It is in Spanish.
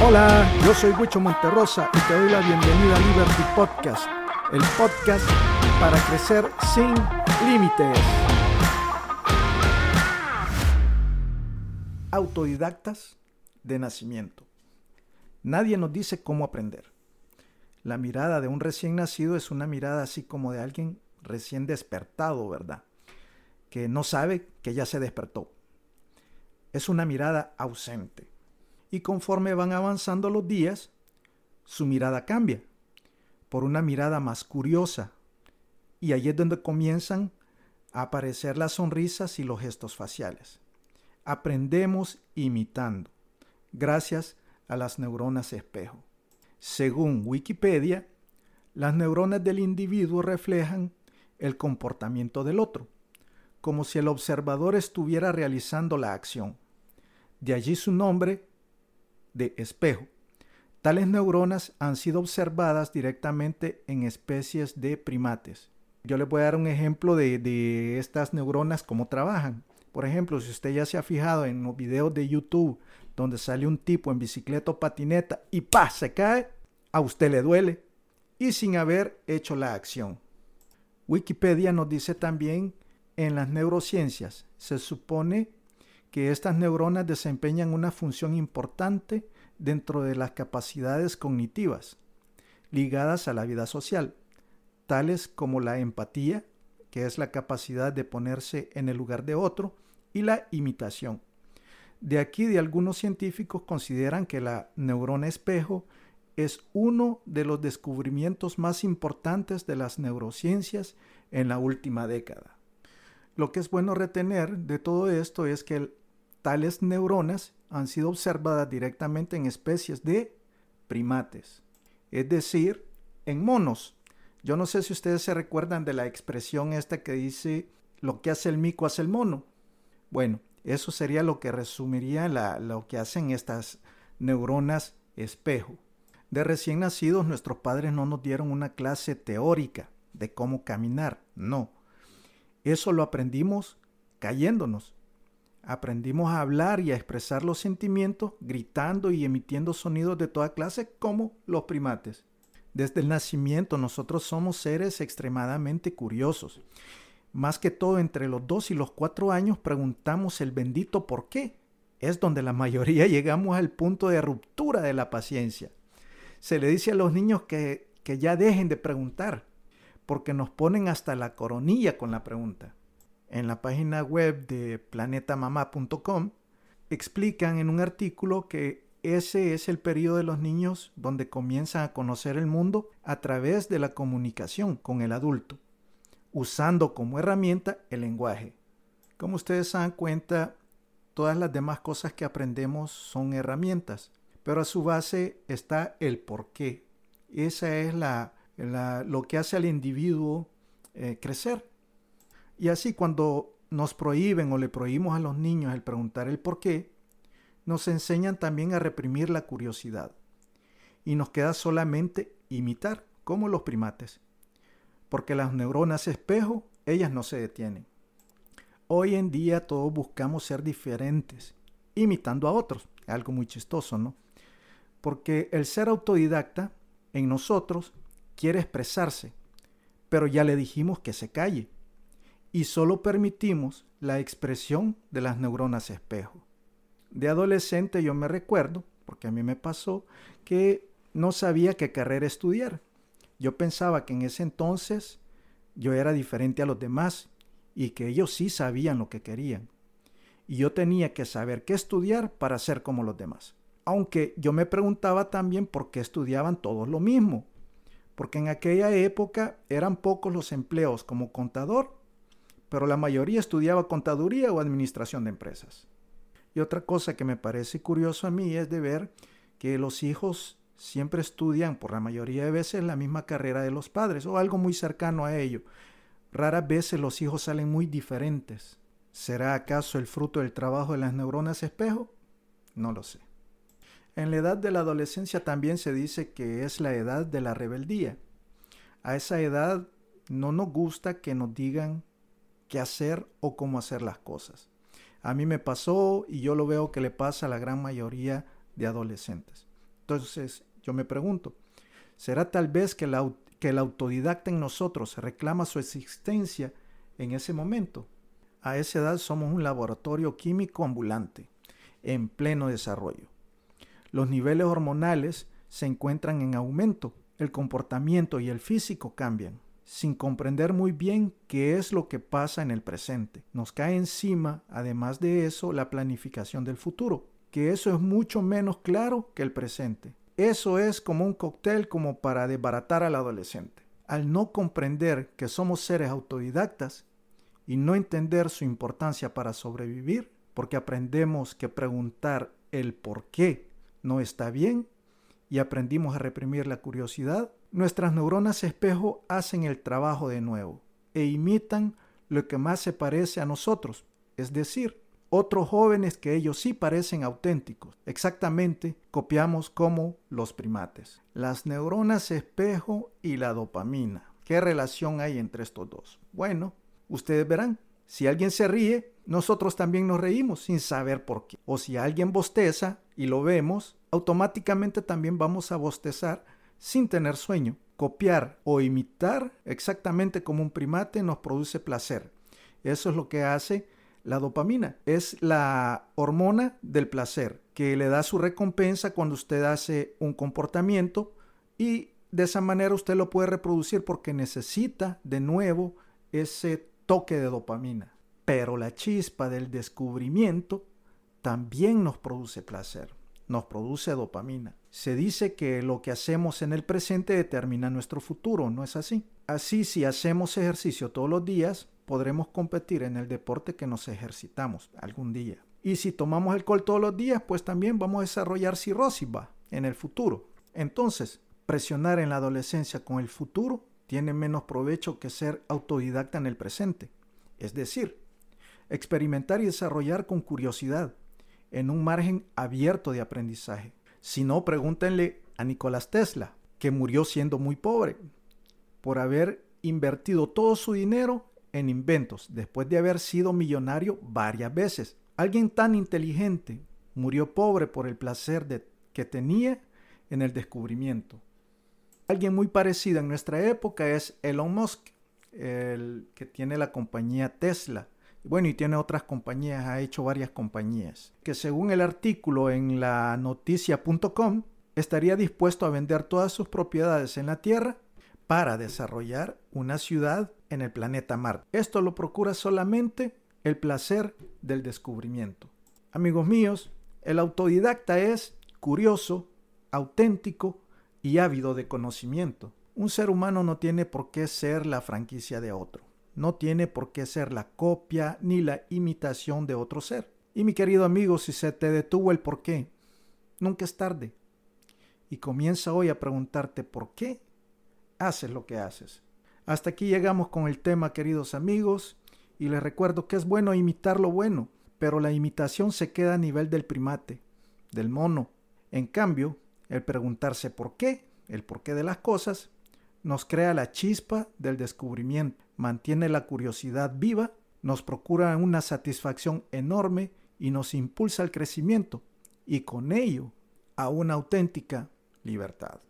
Hola, yo soy Huicho Monterrosa y te doy la bienvenida a Liberty Podcast, el podcast para crecer sin límites. Autodidactas de nacimiento. Nadie nos dice cómo aprender. La mirada de un recién nacido es una mirada así como de alguien recién despertado, ¿verdad? Que no sabe que ya se despertó. Es una mirada ausente y conforme van avanzando los días, su mirada cambia por una mirada más curiosa. Y ahí es donde comienzan a aparecer las sonrisas y los gestos faciales. Aprendemos imitando, gracias a las neuronas espejo. Según Wikipedia, las neuronas del individuo reflejan el comportamiento del otro, como si el observador estuviera realizando la acción. De allí su nombre de espejo. Tales neuronas han sido observadas directamente en especies de primates. Yo les voy a dar un ejemplo de, estas neuronas, cómo trabajan. Por ejemplo, si usted ya se ha fijado en los videos de YouTube donde sale un tipo en bicicleta o patineta y ¡pa! se cae, a usted le duele y sin haber hecho la acción. Wikipedia nos dice también en las neurociencias, se supone que estas neuronas desempeñan una función importante dentro de las capacidades cognitivas ligadas a la vida social, tales como la empatía, que es la capacidad de ponerse en el lugar de otro, y la imitación. De aquí de algunos científicos consideran que la neurona espejo es uno de los descubrimientos más importantes de las neurociencias en la última década. Lo que es bueno retener de todo esto es que tales neuronas han sido observadas directamente en especies de primates, es decir, en monos. Yo no sé si ustedes se recuerdan de la expresión esta que dice lo que hace el mico hace el mono. Bueno, eso sería lo que resumiría lo que hacen estas neuronas espejo. De recién nacidos nuestros padres no nos dieron una clase teórica de cómo caminar, no. Eso lo aprendimos cayéndonos. Aprendimos a hablar y a expresar los sentimientos gritando y emitiendo sonidos de toda clase como los primates. Desde el nacimiento nosotros somos seres extremadamente curiosos. Más que todo entre los dos y los cuatro años preguntamos el bendito por qué. Es donde la mayoría llegamos al punto de ruptura de la paciencia. Se le dice a los niños que, que ya dejen de preguntar, porque nos ponen hasta la coronilla con la pregunta. En la página web de planetamamá.com explican en un artículo que ese es el periodo de los niños donde comienzan a conocer el mundo a través de la comunicación con el adulto, usando como herramienta el lenguaje. Como ustedes se dan cuenta, todas las demás cosas que aprendemos son herramientas, pero a su base está el por qué. Esa es la lo que hace al individuo eh, crecer. Y así cuando nos prohíben o le prohíbimos a los niños el preguntar el por qué, nos enseñan también a reprimir la curiosidad. Y nos queda solamente imitar, como los primates. Porque las neuronas espejo, ellas no se detienen. Hoy en día todos buscamos ser diferentes, imitando a otros. Algo muy chistoso, ¿no? Porque el ser autodidacta en nosotros quiere expresarse, pero ya le dijimos que se calle y solo permitimos la expresión de las neuronas espejo. De adolescente yo me recuerdo, porque a mí me pasó, que no sabía qué carrera estudiar. Yo pensaba que en ese entonces yo era diferente a los demás y que ellos sí sabían lo que querían. Y yo tenía que saber qué estudiar para ser como los demás. Aunque yo me preguntaba también por qué estudiaban todos lo mismo porque en aquella época eran pocos los empleos como contador, pero la mayoría estudiaba contaduría o administración de empresas. Y otra cosa que me parece curioso a mí es de ver que los hijos siempre estudian por la mayoría de veces la misma carrera de los padres o algo muy cercano a ello. Raras veces los hijos salen muy diferentes. ¿Será acaso el fruto del trabajo de las neuronas espejo? No lo sé. En la edad de la adolescencia también se dice que es la edad de la rebeldía. A esa edad no nos gusta que nos digan qué hacer o cómo hacer las cosas. A mí me pasó y yo lo veo que le pasa a la gran mayoría de adolescentes. Entonces yo me pregunto, ¿será tal vez que, la, que el autodidacta en nosotros reclama su existencia en ese momento? A esa edad somos un laboratorio químico ambulante, en pleno desarrollo. Los niveles hormonales se encuentran en aumento, el comportamiento y el físico cambian, sin comprender muy bien qué es lo que pasa en el presente. Nos cae encima, además de eso, la planificación del futuro, que eso es mucho menos claro que el presente. Eso es como un cóctel como para desbaratar al adolescente. Al no comprender que somos seres autodidactas y no entender su importancia para sobrevivir, porque aprendemos que preguntar el por qué no está bien y aprendimos a reprimir la curiosidad, nuestras neuronas espejo hacen el trabajo de nuevo e imitan lo que más se parece a nosotros, es decir, otros jóvenes que ellos sí parecen auténticos. Exactamente copiamos como los primates. Las neuronas espejo y la dopamina. ¿Qué relación hay entre estos dos? Bueno, ustedes verán. Si alguien se ríe, nosotros también nos reímos sin saber por qué. O si alguien bosteza y lo vemos, automáticamente también vamos a bostezar sin tener sueño. Copiar o imitar exactamente como un primate nos produce placer. Eso es lo que hace la dopamina. Es la hormona del placer que le da su recompensa cuando usted hace un comportamiento y de esa manera usted lo puede reproducir porque necesita de nuevo ese toque de dopamina. Pero la chispa del descubrimiento también nos produce placer, nos produce dopamina. Se dice que lo que hacemos en el presente determina nuestro futuro, ¿no es así? Así, si hacemos ejercicio todos los días, podremos competir en el deporte que nos ejercitamos algún día. Y si tomamos alcohol todos los días, pues también vamos a desarrollar cirrosis en el futuro. Entonces, presionar en la adolescencia con el futuro tiene menos provecho que ser autodidacta en el presente. Es decir, experimentar y desarrollar con curiosidad, en un margen abierto de aprendizaje. Si no, pregúntenle a Nicolás Tesla, que murió siendo muy pobre, por haber invertido todo su dinero en inventos, después de haber sido millonario varias veces. Alguien tan inteligente murió pobre por el placer que tenía en el descubrimiento. Alguien muy parecido en nuestra época es Elon Musk, el que tiene la compañía Tesla. Bueno, y tiene otras compañías, ha hecho varias compañías, que según el artículo en la noticia.com, estaría dispuesto a vender todas sus propiedades en la Tierra para desarrollar una ciudad en el planeta Marte. Esto lo procura solamente el placer del descubrimiento. Amigos míos, el autodidacta es curioso, auténtico, y ávido de conocimiento. Un ser humano no tiene por qué ser la franquicia de otro, no tiene por qué ser la copia ni la imitación de otro ser. Y mi querido amigo, si se te detuvo el por qué, nunca es tarde. Y comienza hoy a preguntarte por qué haces lo que haces. Hasta aquí llegamos con el tema, queridos amigos, y les recuerdo que es bueno imitar lo bueno, pero la imitación se queda a nivel del primate, del mono. En cambio, el preguntarse por qué, el porqué de las cosas, nos crea la chispa del descubrimiento, mantiene la curiosidad viva, nos procura una satisfacción enorme y nos impulsa al crecimiento y con ello a una auténtica libertad.